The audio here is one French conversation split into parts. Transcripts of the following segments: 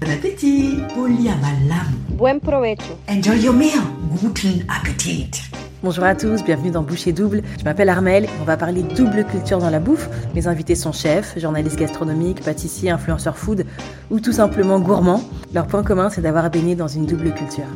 Bon appétit. Buen provecho. Enjoy your meal. Guten Appetit. Bonjour à tous, bienvenue dans Boucher Double. Je m'appelle Armel on va parler double culture dans la bouffe. Mes invités sont chefs, journalistes gastronomiques, pâtissiers, influenceurs food ou tout simplement gourmands. Leur point commun, c'est d'avoir baigné dans une double culture.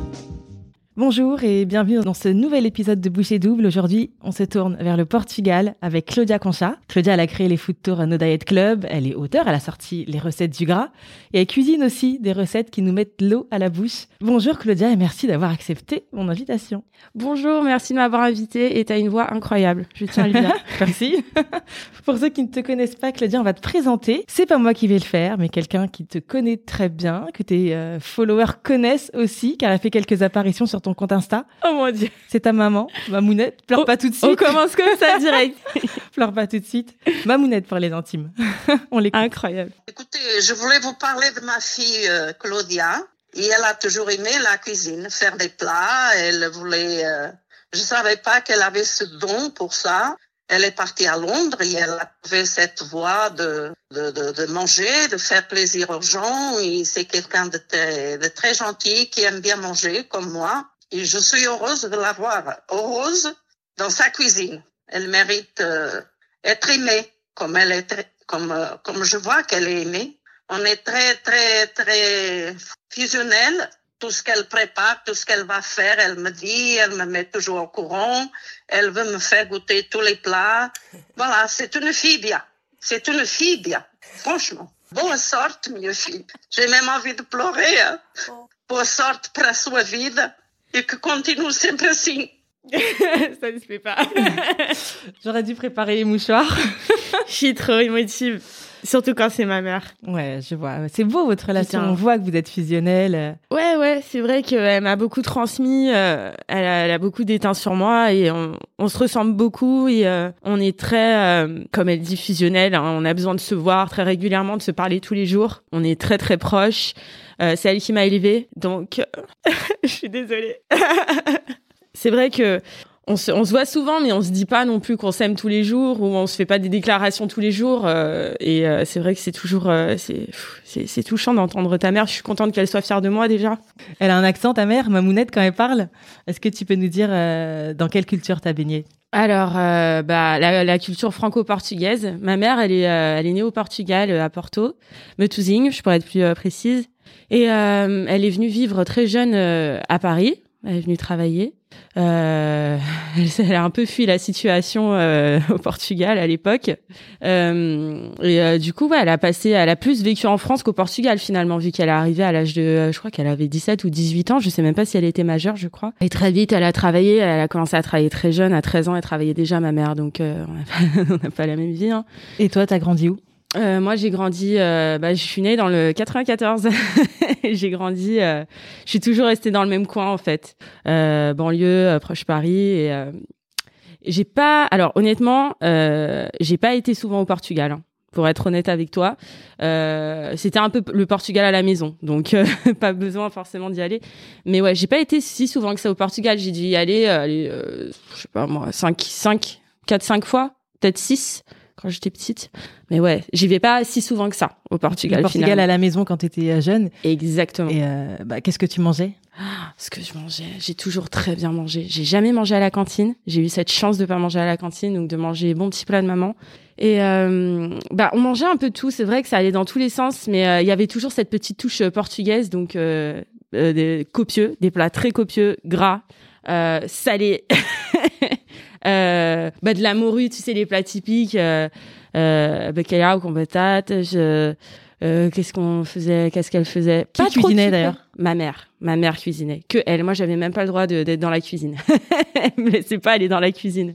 Bonjour et bienvenue dans ce nouvel épisode de Boucher Double. Aujourd'hui, on se tourne vers le Portugal avec Claudia Concha. Claudia, elle a créé les food tours No Diet Club. Elle est auteure, elle a sorti les recettes du gras et elle cuisine aussi des recettes qui nous mettent l'eau à la bouche. Bonjour Claudia et merci d'avoir accepté mon invitation. Bonjour, merci de m'avoir invitée et t'as une voix incroyable. Je tiens à le dire. merci. Pour ceux qui ne te connaissent pas, Claudia, on va te présenter. C'est pas moi qui vais le faire, mais quelqu'un qui te connaît très bien, que tes euh, followers connaissent aussi, car elle a fait quelques apparitions sur ton compte Insta. Oh mon dieu. C'est ta maman, Mamounette. Pleure Oh, pas tout de suite. On commence comme ça direct. Pleure pas tout de suite. Mamounette pour les intimes. On l'écoute. Incroyable. Écoutez, je voulais vous parler de ma fille euh, Claudia. Et elle a toujours aimé la cuisine, faire des plats. Elle voulait. euh, je savais pas qu'elle avait ce don pour ça. Elle est partie à Londres et elle a trouvé cette voie de, de, de, de manger, de faire plaisir aux gens. Et c'est quelqu'un de très, de très gentil qui aime bien manger comme moi. Et je suis heureuse de la voir. Heureuse dans sa cuisine. Elle mérite euh, être aimée comme elle est, comme, euh, comme je vois qu'elle est aimée. On est très, très, très fusionnel. Tout ce qu'elle prépare, tout ce qu'elle va faire, elle me dit, elle me met toujours au courant. Elle veut me faire goûter tous les plats. Voilà, c'est une fille bien. C'est une fille bien. Franchement. Boa sorte, minha filha. J'ai même envie de pleurer. hein. Boa sorte para a sua vida e que continue sempre assim. ça ne se fait pas. J'aurais dû préparer les mouchoirs. Je suis trop émotive. Surtout quand c'est ma mère. Ouais, je vois. C'est beau votre relation. Putain. On voit que vous êtes fusionnels. Ouais, ouais, c'est vrai qu'elle m'a beaucoup transmis. euh, elle, a, elle a beaucoup d'éteint sur moi et on, on se ressemble beaucoup et euh, on est très, euh, comme elle dit, fusionnel. hein. on a besoin de se voir très régulièrement, de se parler tous les jours. On est très, très proches. Euh, c'est elle qui m'a élevée, donc je suis désolée. c'est vrai que on se, on se voit souvent, mais on se dit pas non plus qu'on s'aime tous les jours ou on se fait pas des déclarations tous les jours. euh, et euh, c'est vrai que c'est toujours, euh, c'est, pff, c'est, c'est touchant d'entendre ta mère. Je suis contente qu'elle soit fière de moi déjà. Elle a un accent, ta mère, Mamounette, quand elle parle. Est-ce que tu peux nous dire euh, dans quelle culture t'as baigné? Alors, euh, bah, la, la culture franco-portugaise. Ma mère, elle est, euh, elle est née au Portugal, euh, à Porto, Metouzing, je pourrais être plus euh, précise. Et euh, elle est venue vivre très jeune euh, à Paris. Elle est venue travailler. Euh, elle, elle a un peu fui la situation euh, au Portugal à l'époque. Euh, et euh, du coup, ouais, elle a passé, elle a plus vécu en France qu'au Portugal finalement, vu qu'elle est arrivée à l'âge de, euh, je crois qu'elle avait 17 ou 18 ans. Je sais même pas si elle était majeure, je crois. Et très vite, elle a travaillé. Elle a commencé à travailler très jeune, à 13 ans. Elle travaillait déjà, ma mère. Donc, euh, on n'a pas, pas la même vie. Hein. Et toi, t'as grandi où? Euh, moi, j'ai grandi. Euh, bah, je suis née dans le 94. J'ai grandi. euh, je suis toujours restée dans le même coin en fait, euh, banlieue, euh, proche Paris. Et j'ai pas. Alors honnêtement, j'ai pas été souvent au Portugal. hein, pour être honnête avec toi, c'était un peu le Portugal à la maison, donc pas besoin forcément d'y aller. Mais ouais, j'ai pas été si souvent que ça au Portugal. J'ai dû y aller, je sais pas moi, 5, 5, 4, 5 fois, peut-être 6 quand j'étais petite. Mais ouais, j'y vais pas si souvent que ça au Portugal. Le Portugal finalement. à la maison quand t'étais euh, jeune. Exactement. Et euh, bah, qu'est-ce que tu mangeais? Ce que je mangeais, j'ai toujours très bien mangé. J'ai jamais mangé à la cantine. J'ai eu cette chance de pas manger à la cantine, donc de manger les bons petits plats de maman. Et euh, bah, on mangeait un peu tout. C'est vrai que ça allait dans tous les sens, mais euh, il y avait toujours cette petite touche portugaise, donc des copieux, des plats très copieux, gras, salés. euh, bah, de la morue, tu sais, les plats typiques. Euh, euh, bacalhau com batata. Je, euh, qu'est-ce qu'on faisait Qu'est-ce qu'elle faisait Qui cuisinait, d'ailleurs Ma mère. Ma mère cuisinait. Que elle. Moi, j'avais même pas le droit d'être dans la cuisine. elle me laissait pas aller dans la cuisine.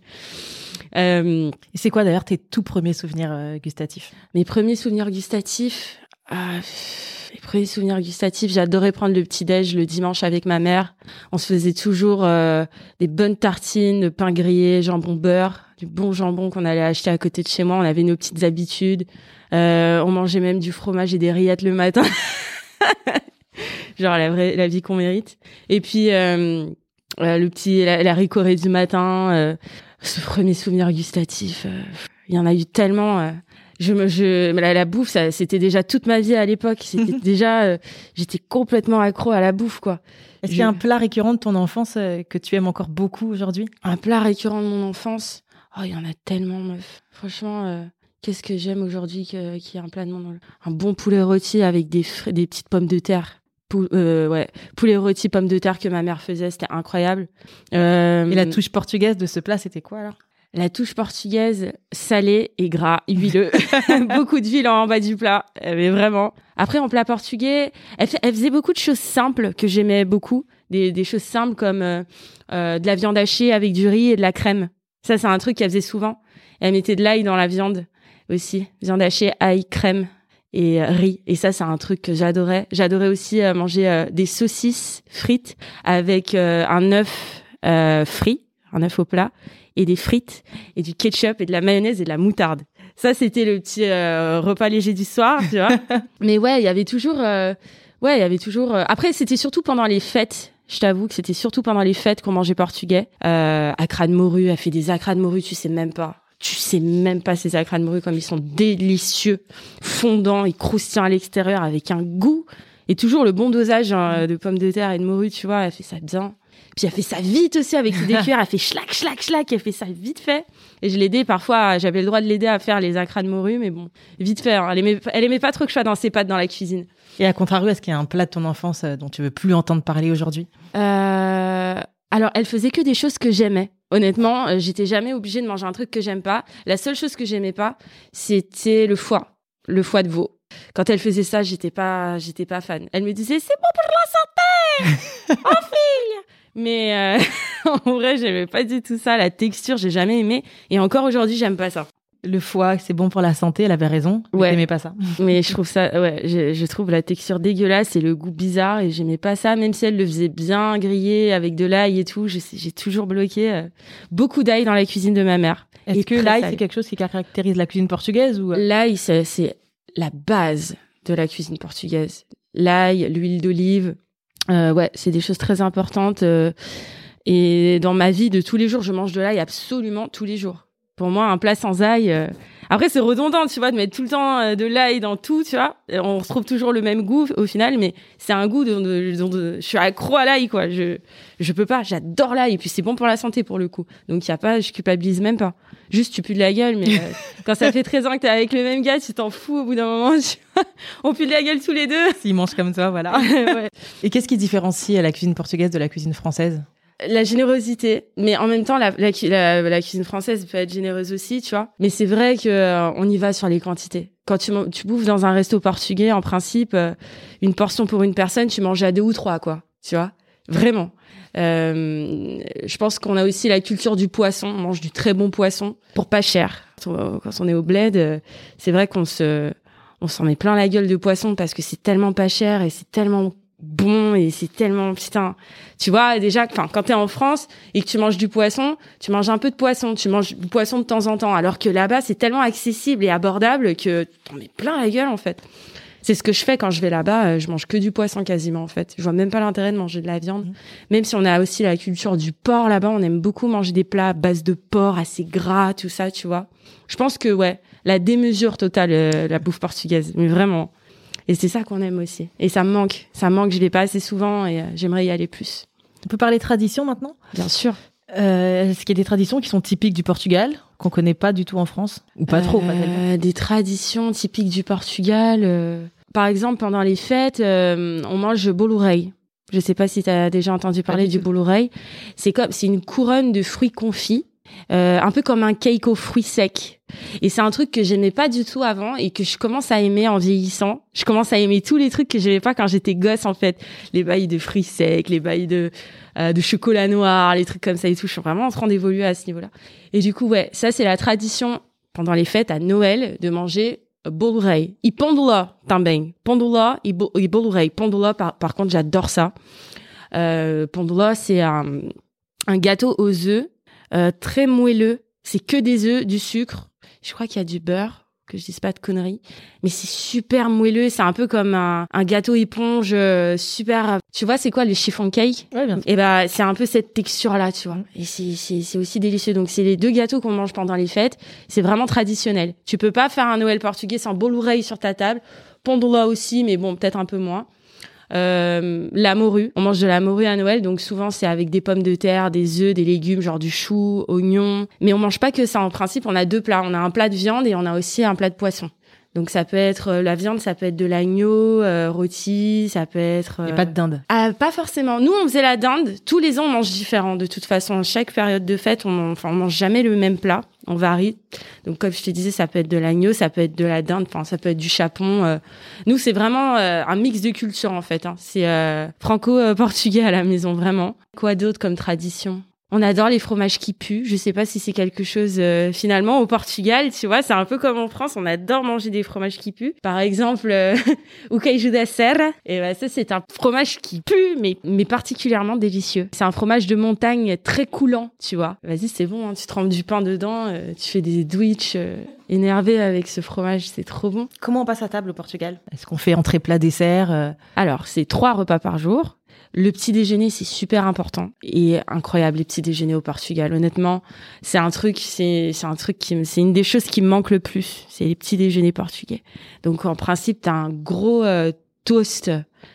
Euh, c'est quoi d'ailleurs tes tout premiers souvenirs euh, gustatifs? Mes premiers souvenirs gustatifs. Pff, les premiers souvenirs gustatifs, j'adorais prendre le petit déj le dimanche avec ma mère. On se faisait toujours euh, des bonnes tartines de pain grillé, jambon beurre, du bon jambon qu'on allait acheter à côté de chez moi. On avait nos petites habitudes. Euh, on mangeait même du fromage et des rillettes le matin. Genre la vraie, la vie qu'on mérite. Et puis euh, euh, le petit, la, la ricorée du matin. euh, ce premier souvenir gustatif. Il y en a eu tellement. euh, je me, je, la, la bouffe, ça, c'était déjà toute ma vie à l'époque. C'était déjà, euh, j'étais complètement accro à la bouffe, quoi. Est-ce qu'il y a un plat récurrent de ton enfance euh, que tu aimes encore beaucoup aujourd'hui? Un plat récurrent de mon enfance? Oh, il y en a tellement, meuf. Franchement, qu'est-ce que j'aime aujourd'hui qu'il y ait un plat de mon Un bon poulet rôti avec des, fri- des petites pommes de terre. Pou- euh, ouais, poulet rôti, pommes de terre que ma mère faisait, c'était incroyable. Euh, Et la touche portugaise de ce plat, c'était quoi alors? La touche portugaise, salé et gras, huileux. beaucoup d'huile en bas du plat, euh, mais vraiment. Après, en plat portugais, elle, fait- elle faisait beaucoup de choses simples que j'aimais beaucoup. Des, des choses simples comme euh, euh, de la viande hachée avec du riz et de la crème. Ça, c'est un truc qu'elle faisait souvent. Elle mettait de l'ail dans la viande aussi. Viande hachée, ail, crème et euh, riz. Et ça, c'est un truc que j'adorais. J'adorais aussi manger des saucisses frites avec un œuf frit, un œuf au plat et des frites et du ketchup et de la mayonnaise et de la moutarde. Ça, c'était le petit euh, repas léger du soir, tu vois. Mais ouais, il y avait toujours, euh, ouais, il y avait toujours. euh, Après, c'était surtout pendant les fêtes. Je t'avoue que c'était surtout pendant les fêtes qu'on mangeait portugais. Euh, acra de morue, elle fait des acras de morue, tu sais même pas. Tu sais même pas ces acras de morue comme ils sont délicieux, fondants et croustillants à l'extérieur avec un goût et toujours le bon dosage hein, de pommes de terre et de morue, tu vois. Elle fait ça bien. Puis elle fait ça vite aussi avec de cuire. Elle fait schlac, schlac, schlac. Elle fait ça vite fait. Et je l'aidais parfois. J'avais le droit de l'aider à faire les acras de morue, mais bon, vite fait. hein. Elle aimait, elle aimait pas trop que je sois dans ses pattes dans la cuisine. Et à contrario, est-ce qu'il y a un plat de ton enfance euh, dont tu veux plus entendre parler aujourd'hui? Euh, alors, elle faisait que des choses que j'aimais. Honnêtement, euh, j'étais jamais obligée de manger un truc que j'aime pas. La seule chose que j'aimais pas, c'était le foie, le foie de veau. Quand elle faisait ça, j'étais pas, j'étais pas fan. Elle me disait c'est bon pour la santé, oh fille. Mais euh, en vrai, j'aimais pas du tout ça. La texture, j'ai jamais aimé. Et encore aujourd'hui, j'aime pas ça. Le foie, c'est bon pour la santé, elle avait raison. mais Ouais. T'aimais pas ça. Mais je trouve ça, ouais, je, je trouve la texture dégueulasse et le goût bizarre et j'aimais pas ça, même si elle le faisait bien grillé avec de l'ail et tout. J'ai toujours bloqué euh, beaucoup d'ail dans la cuisine de ma mère. Est-ce que l'ail, c'est quelque chose qui caractérise la cuisine portugaise ou euh, L'ail, c'est la base de la cuisine portugaise. L'ail, l'huile d'olive, euh, ouais, c'est des choses très importantes. euh, et dans ma vie de tous les jours, je mange de l'ail absolument tous les jours. Pour moi, un plat sans ail. euh, Après, c'est redondant, tu vois, de mettre tout le temps euh, de l'ail dans tout, tu vois. Et on retrouve toujours le même goût au final, mais c'est un goût dont, de- dont de- je suis accro à l'ail, quoi. Je je peux pas, j'adore l'ail et puis c'est bon pour la santé pour le coup. Donc il y a pas, je culpabilise même pas. Juste tu pues de la gueule, mais euh, quand ça fait 13 ans que t'es avec le même gars, tu t'en fous au bout d'un moment. tu on pue de la gueule tous les deux. s'ils mangent comme ça, voilà. Ouais. Et qu'est-ce qui différencie la cuisine portugaise de la cuisine française? La générosité, mais en même temps la, la, cu- la, la cuisine française peut être généreuse aussi, tu vois. Mais c'est vrai que euh, on y va sur les quantités. Quand tu, tu bouffes dans un resto portugais, en principe, euh, une portion pour une personne, tu manges à deux ou trois, quoi. Tu vois, vraiment. Euh, je pense qu'on a aussi la culture du poisson. On mange du très bon poisson pour pas cher. Quand on- quand on est au bled, euh, c'est vrai qu'on se, on s'en met plein la gueule de poisson parce que c'est tellement pas cher et c'est tellement bon et c'est tellement putain. Tu vois déjà, enfin quand t'es en France et que tu manges du poisson, tu manges un peu de poisson, tu manges du poisson de temps en temps, alors que là-bas c'est tellement accessible et abordable que t'en mets plein la gueule en fait. C'est ce que je fais quand je vais là-bas. euh, Je mange que du poisson quasiment en fait. Je vois même pas l'intérêt de manger de la viande. Même si on a aussi la culture du porc là-bas, on aime beaucoup manger des plats à base de porc, assez gras, tout ça, tu vois. Je pense que ouais, la démesure totale, euh, la bouffe portugaise, mais vraiment. Et c'est ça qu'on aime aussi. Et ça me manque, ça me manque. Je vais pas assez souvent et euh, j'aimerais y aller plus. On peut parler tradition maintenant? Bien sûr. Euh, Est-ce qu'il y a des traditions qui sont typiques du Portugal, qu'on connaît pas du tout en France? Ou pas trop pas Euh, Des traditions typiques du Portugal. euh, Par exemple, pendant les fêtes, on mange bolourei. Je sais pas si tu as déjà entendu parler du bolourei. C'est comme, c'est une couronne de fruits confits, euh, un peu comme un cake aux fruits secs. Et c'est un truc que j'aimais pas du tout avant et que je commence à aimer en vieillissant. Je commence à aimer tous les trucs que j'aimais pas quand j'étais gosse en fait, les bails de fruits secs, les bails de euh, de chocolat noir, les trucs comme ça et tout. Je suis vraiment en train d'évoluer à ce niveau-là. Et du coup, ouais, ça c'est la tradition pendant les fêtes à Noël de manger bolurei. E pondola também. Pondola et, et par, par contre, j'adore ça. Euh, c'est un, un gâteau aux œufs, euh, très moelleux. C'est que des œufs, du sucre. Je crois qu'il y a du beurre. que je dise pas de conneries. Mais c'est super moelleux, c'est un peu comme un, un gâteau éponge euh, super. Tu vois, c'est quoi le chiffon cake? Ouais, bien. Et ben c'est un peu cette texture là, tu vois. Et c'est aussi délicieux. Donc c'est les deux gâteaux qu'on mange pendant les fêtes. C'est vraiment traditionnel. Tu peux pas faire un Noël portugais sans bol oreille sur ta table. Pondola aussi, mais bon peut-être un peu moins. Euh, la morue, on mange de la morue à Noël, donc souvent c'est avec des pommes de terre, des œufs, des légumes, genre du chou, oignons. Mais on mange pas que ça. En principe, on a deux plats. On a un plat de viande et on a aussi un plat de poisson. Donc ça peut être euh, la viande, ça peut être de l'agneau euh, rôti, ça peut être. Euh, pas de dinde. ah, pas forcément. Nous, on faisait la dinde. Tous les ans, on mange différent. De toute façon, chaque période de fête, on, enfin, on mange jamais le même plat. On varie. Donc, comme je te disais, ça peut être de l'agneau, ça peut être de la dinde, enfin, ça peut être du chapon. euh. Nous, c'est vraiment euh, un mix de cultures, en fait. hein. C'est euh, franco-portugais à la maison, vraiment. Quoi d'autre comme tradition? On adore les fromages qui puent. Je sais pas si c'est quelque chose euh, finalement au Portugal, tu vois, c'est un peu comme en France, on adore manger des fromages qui puent. Par exemple, euh, o queijo da serra, et ben ça c'est un fromage qui pue mais mais particulièrement délicieux. C'est un fromage de montagne très coulant, tu vois. Vas-y, c'est bon, hein, tu trempes du pain dedans, euh, tu fais des sandwichs euh, énervés avec ce fromage, c'est trop bon. Comment on passe à table au Portugal? Est-ce qu'on fait entrée, plat, dessert euh, Alors, c'est trois repas par jour. Le petit déjeuner, c'est super important et incroyable les petits déjeuners au Portugal. Honnêtement, c'est un truc, c'est c'est un truc qui, c'est une des choses qui me manque le plus. C'est les petits déjeuners portugais. Donc en principe, t'as un gros euh, toast.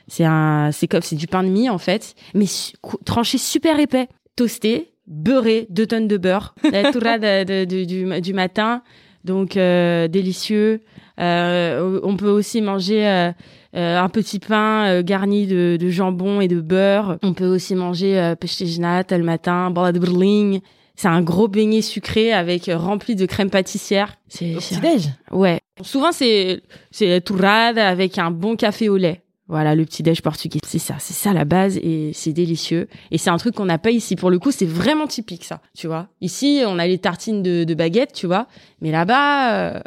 C'est un, c'est comme c'est du pain de mie en fait, mais su- tranché super épais, toasté, beurré, deux tonnes de beurre, la tourade de- de- du, du matin, donc euh, délicieux. Euh, on peut aussi manger euh, euh, un petit pain euh, garni de, de jambon et de beurre. On peut aussi manger euh, nata le matin, de berling. C'est un gros beignet sucré avec euh, rempli de crème pâtissière. C'est Au c'est- petit-déj Ouais. Souvent c'est c'est tourade avec un bon café au lait. Voilà, le petit déj portugais. C'est ça, c'est ça la base et c'est délicieux. Et c'est un truc qu'on n'a pas ici. Pour le coup, c'est vraiment typique ça, tu vois. Ici, on a les tartines de, de baguette, tu vois. Mais là-bas, euh,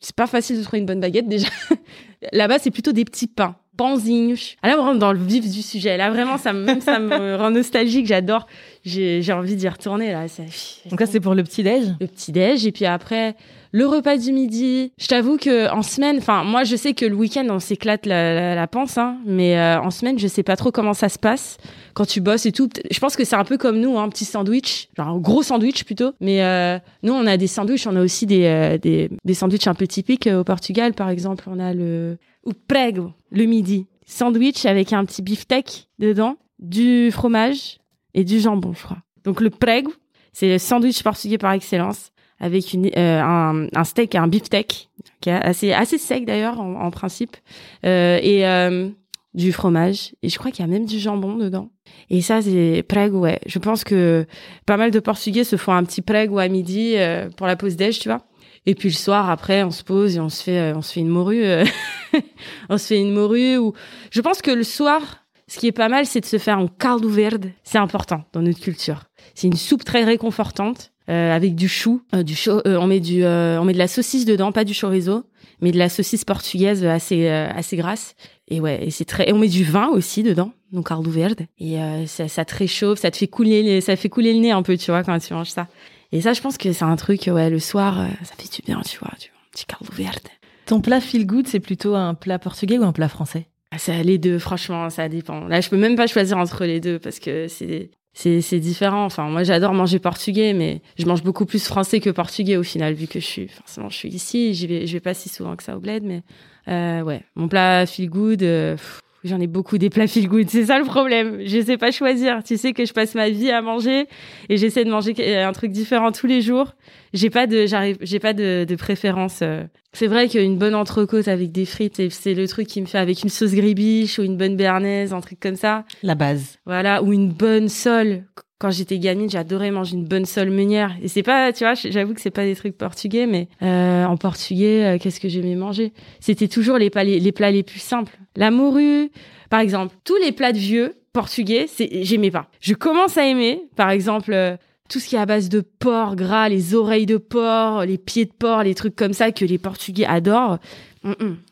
c'est pas facile de trouver une bonne baguette déjà. là-bas, c'est plutôt des petits pains. Panzinhos. Ah là, on rentre dans le vif du sujet. Là, vraiment, ça, me- même ça me rend nostalgique. J'adore. J'ai envie d'y retourner là. Ça- Donc ça, c'est pour le petit-déj? Le petit déj et puis après le repas du midi. Je t'avoue que en semaine, enfin moi je sais que le week-end on s'éclate la, la, la panse, hein, mais euh, en semaine je sais pas trop comment ça se passe quand tu bosses et tout. Je pense que c'est un peu comme nous, hein, un petit sandwich, genre un gros sandwich plutôt. Mais euh, nous on a des sandwichs, on a aussi des euh, des, des sandwichs un peu typiques euh, au Portugal par exemple. On a le ou prego le midi, sandwich avec un petit beefsteak dedans, du fromage et du jambon, je crois. Donc le prego, c'est le sandwich portugais par excellence avec une, euh, un, un steak, un beefsteak, qui est assez, assez sec d'ailleurs en, en principe, euh, et euh, du fromage. Et je crois qu'il y a même du jambon dedans. Et ça, c'est prego, ouais. Je pense que pas mal de Portugais se font un petit prego à midi euh, pour la pause déj, tu vois. Et puis le soir, après, on se pose et on se fait, euh, on se fait une morue. euh, on se fait une morue. Ou je pense que le soir, ce qui est pas mal, c'est de se faire un caldo verde. C'est important dans notre culture. C'est une soupe très réconfortante euh, avec du chou, euh, du cho- euh, on met du, euh, on met de la saucisse dedans, pas du chorizo, mais de la saucisse portugaise assez, euh, assez grasse. Et ouais, et c'est très, et on met du vin aussi dedans, donc caldo verde. Et ça, ça te réchauffe, ça te fait couler, ça fait couler le nez un peu, tu vois, quand tu manges ça. Et ça, je pense que c'est un truc, ouais, le soir, ça fait du bien, tu vois, tu vois, un petit caldo verde. Ton plat feel good, c'est plutôt un plat portugais ou un plat français? Ah, Ça, les deux, franchement, ça dépend. Là, je peux même pas choisir entre les deux parce que c'est c'est différent. Enfin, moi, j'adore manger portugais, mais je mange beaucoup plus français que portugais au final, vu que je suis forcément je suis ici. J'y vais je vais pas si souvent que ça au bled, mais euh, ouais, mon plat feel good. euh, J'en ai beaucoup des plats feel good, c'est ça le problème. Je sais pas choisir. Tu sais que je passe ma vie à manger et j'essaie de manger un truc différent tous les jours. J'ai pas de, j'arrive, j'ai pas de, de préférence. euh. C'est vrai qu'une bonne entrecôte avec des frites, c'est- c'est le truc qui me fait avec une sauce gribiche ou une bonne béarnaise, un truc comme ça. La base. Voilà, ou une bonne sole. Quand j'étais gamine, j'adorais manger une bonne sole meunière. Et c'est pas, tu vois, j'avoue que c'est pas des trucs portugais, mais euh, en portugais, euh, qu'est-ce que j'aimais manger? C'était toujours les plats les, plus simples. La morue, par exemple. Tous les plats de vieux portugais, c'est j'aimais pas. Je commence à aimer, par exemple. euh, tout ce qui est à base de porc gras, les oreilles de porc, les pieds de porc, les trucs comme ça que les Portugais adorent.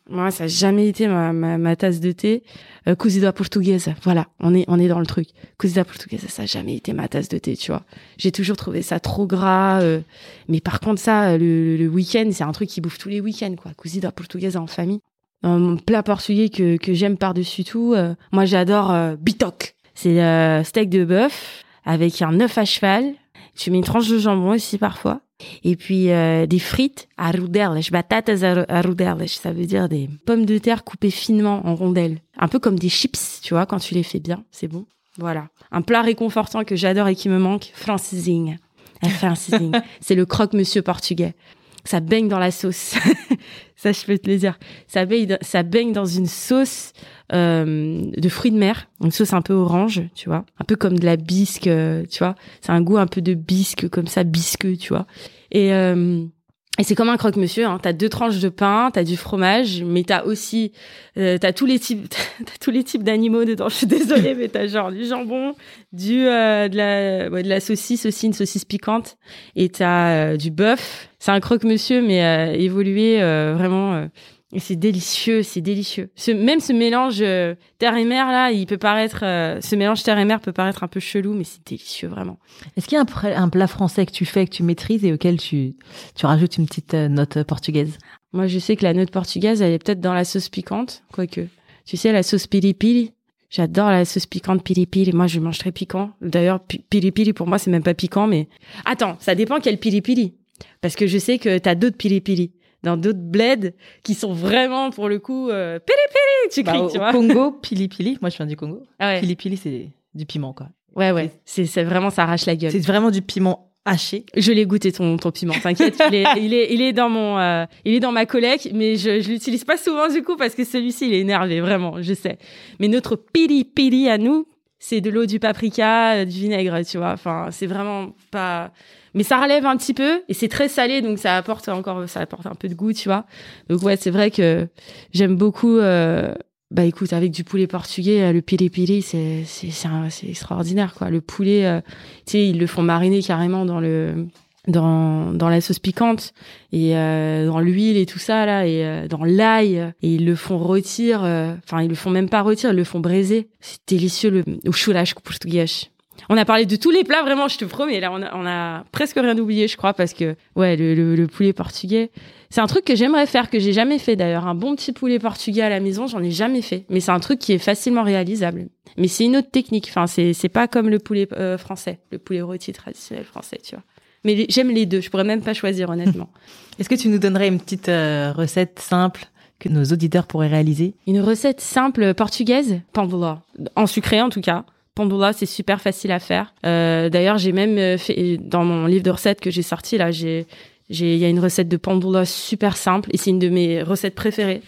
Moi, ça a jamais été ma, ma, ma tasse de thé. Euh, portugaise, voilà, on est on est dans le truc. Cozida portugaise, ça a jamais été ma tasse de thé, tu vois. J'ai toujours trouvé ça trop gras. euh, mais par contre, ça, le, le week-end, c'est un truc qui bouffe tous les week-ends, quoi. Cozida portugaise en famille. Euh, mon plat portugais que que j'aime par-dessus tout, euh, moi j'adore euh, bitoc. C'est euh, steak de bœuf avec un œuf à cheval. Tu mets une tranche de jambon aussi parfois. Et puis euh, des frites à rodelas, batatas à rodelas, ça veut dire des pommes de terre coupées finement en rondelles, un peu comme des chips, tu vois, quand tu les fais bien, c'est bon. Voilà, un plat réconfortant que j'adore et qui me manque, francesinha. Un francesinha, c'est le croque-monsieur portugais. Ça baigne dans la sauce. ça, je peux te le dire. Ça baigne, ça baigne dans une sauce euh, de fruits de mer, une sauce un peu orange, tu vois, un peu comme de la bisque, euh, tu vois. C'est un goût un peu de bisque, comme ça, bisqueux, tu vois. Et euh, et c'est comme un croque-monsieur. Hein. T'as deux tranches de pain, t'as du fromage, mais t'as aussi, euh, t'as tous les types, t'as tous les types d'animaux dedans. Je suis désolée, mais t'as genre du jambon, du euh, de la, de la saucisse aussi, une saucisse piquante, et t'as euh, du bœuf. C'est un croque-monsieur, mais évolué vraiment. Et c'est délicieux, c'est délicieux. Ce, même ce mélange euh, terre et mer là, il peut paraître, euh, ce mélange terre et mer peut paraître un peu chelou, mais c'est délicieux vraiment. Est-ce qu'il y a un, un plat français que tu fais, que tu maîtrises et auquel tu, tu rajoutes une petite euh, note portugaise? Moi, je sais que la note portugaise, elle est peut-être dans la sauce piquante, quoique. Tu sais, la sauce pili pili. J'adore la sauce piquante pili pili. Moi, je mange très piquant. D'ailleurs, pi- pili pili, pour moi, c'est même pas piquant, mais... Attends, ça dépend quel pili pili. Parce que je sais que t'as d'autres pili pili. Dans d'autres bleds qui sont vraiment, pour le coup, euh, pili pili, tu Bah, cries, tu au vois. Pili pili, pili. Moi, je viens du Congo. Ah ouais. Pili pili, c'est du piment, quoi. ouais, ouais. C'est, c'est vraiment, ça arrache la gueule. C'est vraiment du piment haché. Je l'ai goûté ton, ton piment, t'inquiète. il, est, il, est, il est dans mon, euh, il est dans ma collecte, mais je, je l'utilise pas souvent du coup parce que celui-ci il est énervé vraiment, je sais. Mais notre pili pili à nous, c'est de l'eau, du paprika, euh, du vinaigre, tu vois. Enfin, c'est vraiment pas. Mais ça relève un petit peu et c'est très salé, donc ça apporte encore, ça apporte un peu de goût, tu vois. Donc ouais, c'est vrai que j'aime beaucoup. Euh, bah écoute, avec du poulet portugais, euh, le pili pili, c'est c'est c'est extraordinaire quoi. Le poulet, euh, tu sais, ils le font mariner carrément dans le dans dans la sauce piquante et euh, dans l'huile et tout ça là et euh, dans l'ail et ils le font rôtir euh, enfin ils le font même pas rôtir ils le font braiser c'est délicieux le au churrasco portugais on a parlé de tous les plats vraiment je te promets là on a, on a presque rien oublié je crois parce que ouais le, le, le poulet portugais c'est un truc que j'aimerais faire que j'ai jamais fait d'ailleurs un bon petit poulet portugais à la maison j'en ai jamais fait mais c'est un truc qui est facilement réalisable mais c'est une autre technique enfin c'est c'est pas comme le poulet euh, français le poulet rôti traditionnel français tu vois mais les- j'aime les deux. Je pourrais même pas choisir, honnêtement. Est-ce que tu nous donnerais une petite euh, recette simple que nos auditeurs pourraient réaliser? Une recette simple portugaise, pandula. En sucré, en tout cas. Pandula, c'est super facile à faire. Euh, D'ailleurs, j'ai même euh, fait, dans mon livre de recettes que j'ai sorti, là, j'ai, il y a une recette de pandula super simple. Et c'est une de mes recettes préférées.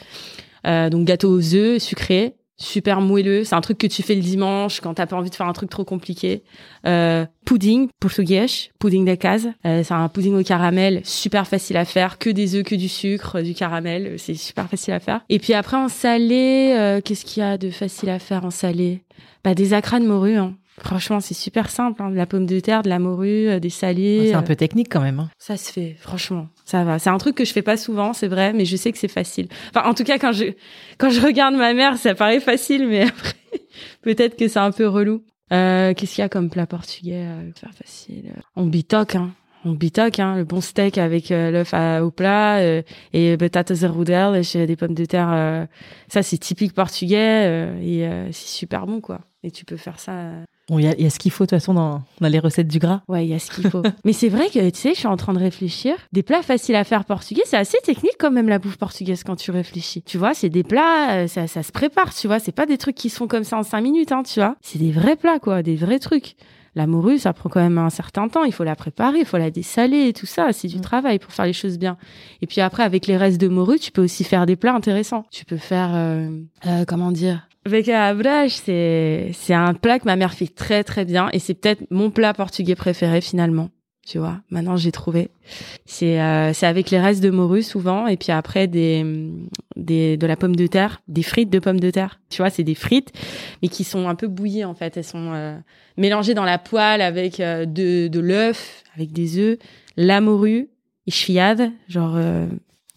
Euh, donc, gâteau aux œufs, sucré. Super moelleux, c'est un truc que tu fais le dimanche quand t'as pas envie de faire un truc trop compliqué. Euh, pudding portugais, pudding de case. Euh, c'est un pudding au caramel, super facile à faire, que des œufs, que du sucre, du caramel, c'est super facile à faire. Et puis après en salé, euh, qu'est-ce qu'il y a de facile à faire en salé? Bah des acras de morue. Hein. Franchement, c'est super simple. Hein. De la pomme de terre, de la morue, euh, des salés. C'est un euh, peu technique quand même. hein. ça se fait, franchement, ça va. C'est un truc que je fais pas souvent, c'est vrai, mais je sais que c'est facile. Enfin, en tout cas, quand je quand je regarde ma mère, ça paraît facile, mais après, peut-être que c'est un peu relou. Euh, Qu'est-ce qu'il y a comme plat portugais euh, faire facile On bitoque, hein. On bitoque, hein. Le bon steak avec euh, l'œuf au plat euh, et batatas roudel, et des pommes de terre. euh, ça, c'est typique portugais euh, et euh, c'est super bon, quoi. Et tu peux faire ça. Bon, il y y a ce qu'il faut de toute façon dans, dans les recettes du gras. Ouais, il y a ce qu'il faut. Mais c'est vrai que, tu sais, je suis en train de réfléchir. Des plats faciles à faire portugais, c'est assez technique quand même la bouffe portugaise quand tu réfléchis. Tu vois, c'est des plats, euh, ça, ça se prépare, tu vois. C'est pas des trucs qui se font comme ça en cinq minutes, hein, tu vois. C'est des vrais plats, quoi, des vrais trucs. La morue, ça prend quand même un certain temps. Il faut la préparer, il faut la dessaler et tout ça. C'est du Mm. travail pour faire les choses bien. Et puis après, avec les restes de morue, tu peux aussi faire des plats intéressants. Tu peux faire, euh, euh, comment dire Un abrage, c'est c'est un plat que ma mère fait très très bien et c'est peut-être mon plat portugais préféré finalement. Tu vois, maintenant j'ai trouvé. C'est euh, c'est avec les restes de morue souvent et puis après des des de la pomme de terre, des frites de pommes de terre. Tu vois, c'est des frites mais qui sont un peu bouillies en fait. Elles sont euh, mélangées dans la poêle avec euh, de de l'œuf, avec des œufs, la morue, et chfiade, genre euh,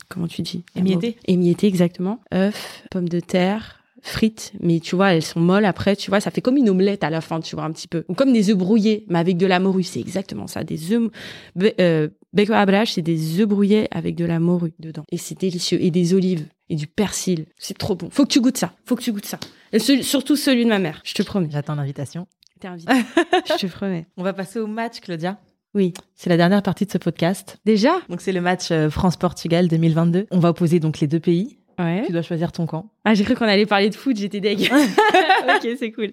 comment tu dis? Émietté Émietté, exactement. œufs, pommes de terre, frites, mais tu vois, elles sont molles après, tu vois, ça fait comme une omelette à la fin, tu vois, un petit peu. Ou comme des œufs brouillés, mais avec de la morue, c'est exactement ça. Des œufs, euh, brâche, c'est des œufs brouillés avec de la morue dedans. Et c'est délicieux. Et des olives. Et du persil. C'est trop bon. Faut que tu goûtes ça. Faut que tu goûtes ça. Et celui- surtout celui de ma mère. Je te promets. J'attends l'invitation. T'es invité. Je te promets. On va passer au match, Claudia. Oui. C'est la dernière partie de ce podcast. Déjà? Donc c'est le match euh, France-Portugal 2022. On va opposer donc les deux pays. Ouais. Tu dois choisir ton camp. Ah, j'ai cru qu'on allait parler de foot, j'étais deg. ok, c'est cool.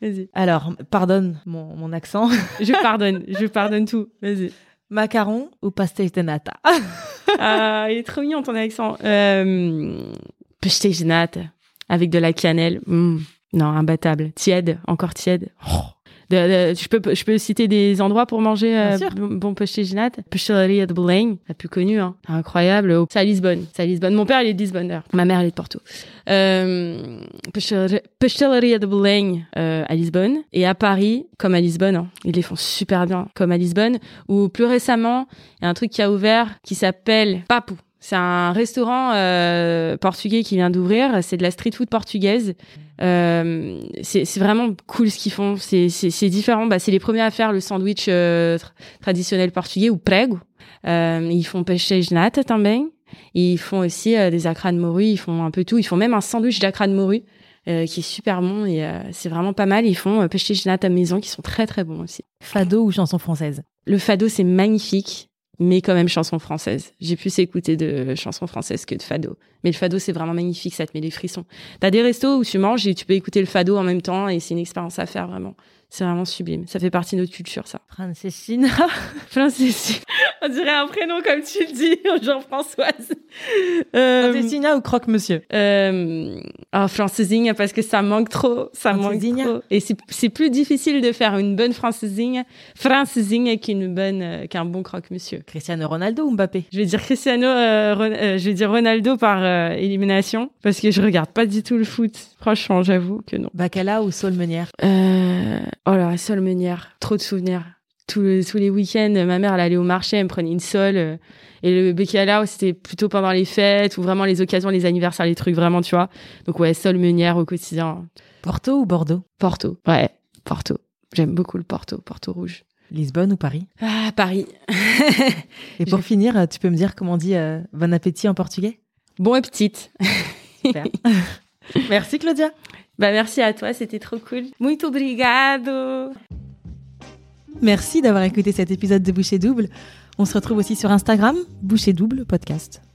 Vas-y. Alors, pardonne mon, mon accent. Je pardonne, je pardonne tout. Vas-y. Macaron ou pastéis de nata? Ah, il est trop mignon ton accent. Euh, de nata avec de la cannelle. Mm. Non, imbattable. Tiède, encore tiède. Oh. De- de- je, peux, je peux citer des endroits pour manger euh, bon, bon pêche de Belém, la plus connue. Hein. Incroyable. C'est à Lisbonne. C'est à Lisbonne. Mon père, il est de Lisbonne. d'ailleurs. Ma mère, elle est de Porto. Euh, Pêcherie de Belém euh, à Lisbonne. Et à Paris, comme à Lisbonne. hein. Ils les font super bien, comme à Lisbonne. Ou plus récemment, il y a un truc qui a ouvert qui s'appelle Papu. C'est un restaurant euh, portugais qui vient d'ouvrir. C'est de la street food portugaise. Euh, c'est vraiment cool ce qu'ils font. C'est différent. Bah, c'est les premiers à faire le sandwich euh, tra- traditionnel portugais ou prego. Euh, ils font peixe nata também. Ils font aussi euh, des acras de morue. Ils font un peu tout. Ils font même un sandwich d'acras de morue euh, qui est super bon et euh, c'est vraiment pas mal. Ils font euh, de nata maison qui sont très très bons aussi. Fado ou chanson française? Le fado, c'est magnifique, mais quand même chanson française. J'ai plus écouté de chansons françaises que de fado. Mais le fado, c'est vraiment magnifique, ça te met les frissons. T'as des restos où tu manges et tu peux écouter le fado en même temps et c'est une expérience à faire vraiment. C'est vraiment sublime. Ça fait partie de notre culture, ça. Francescina Francesina. On dirait un prénom comme tu le dis, Jean-Françoise. Euh, Francescina ou croque-monsieur? euh, ah, parce que ça manque trop, ça manque trop. Et c'est plus difficile de faire une bonne francesinha qu'une bonne, euh, qu'un bon croque-monsieur. Cristiano Ronaldo ou Mbappé? Je vais dire Cristiano, euh, Ron- euh, je vais dire Ronaldo par élimination parce que je regarde pas du tout le foot. Franchement, j'avoue que non. Bacala ou Saul Meunière Euh, oh là, la seule meunière, trop de souvenirs. Tous les, tous les week-ends, ma mère, elle allait au marché, elle me prenait une sole. euh, et le bacalao, c'était plutôt pendant les fêtes ou vraiment les occasions, les anniversaires, les trucs vraiment, tu vois. Donc ouais, seule meunière au quotidien. Porto ou Bordeaux? Porto, ouais, Porto. J'aime beaucoup le Porto, Porto rouge. Lisbonne ou Paris? Ah, Paris. Et pour finir, tu peux me dire comment on dit euh, bon appétit en portugais? Bon appétit. Super. Merci Claudia. Bah merci à toi, c'était trop cool. Muito obrigado. Merci d'avoir écouté cet épisode de Boucher Double. On se retrouve aussi sur Instagram, Boucher Double Podcast.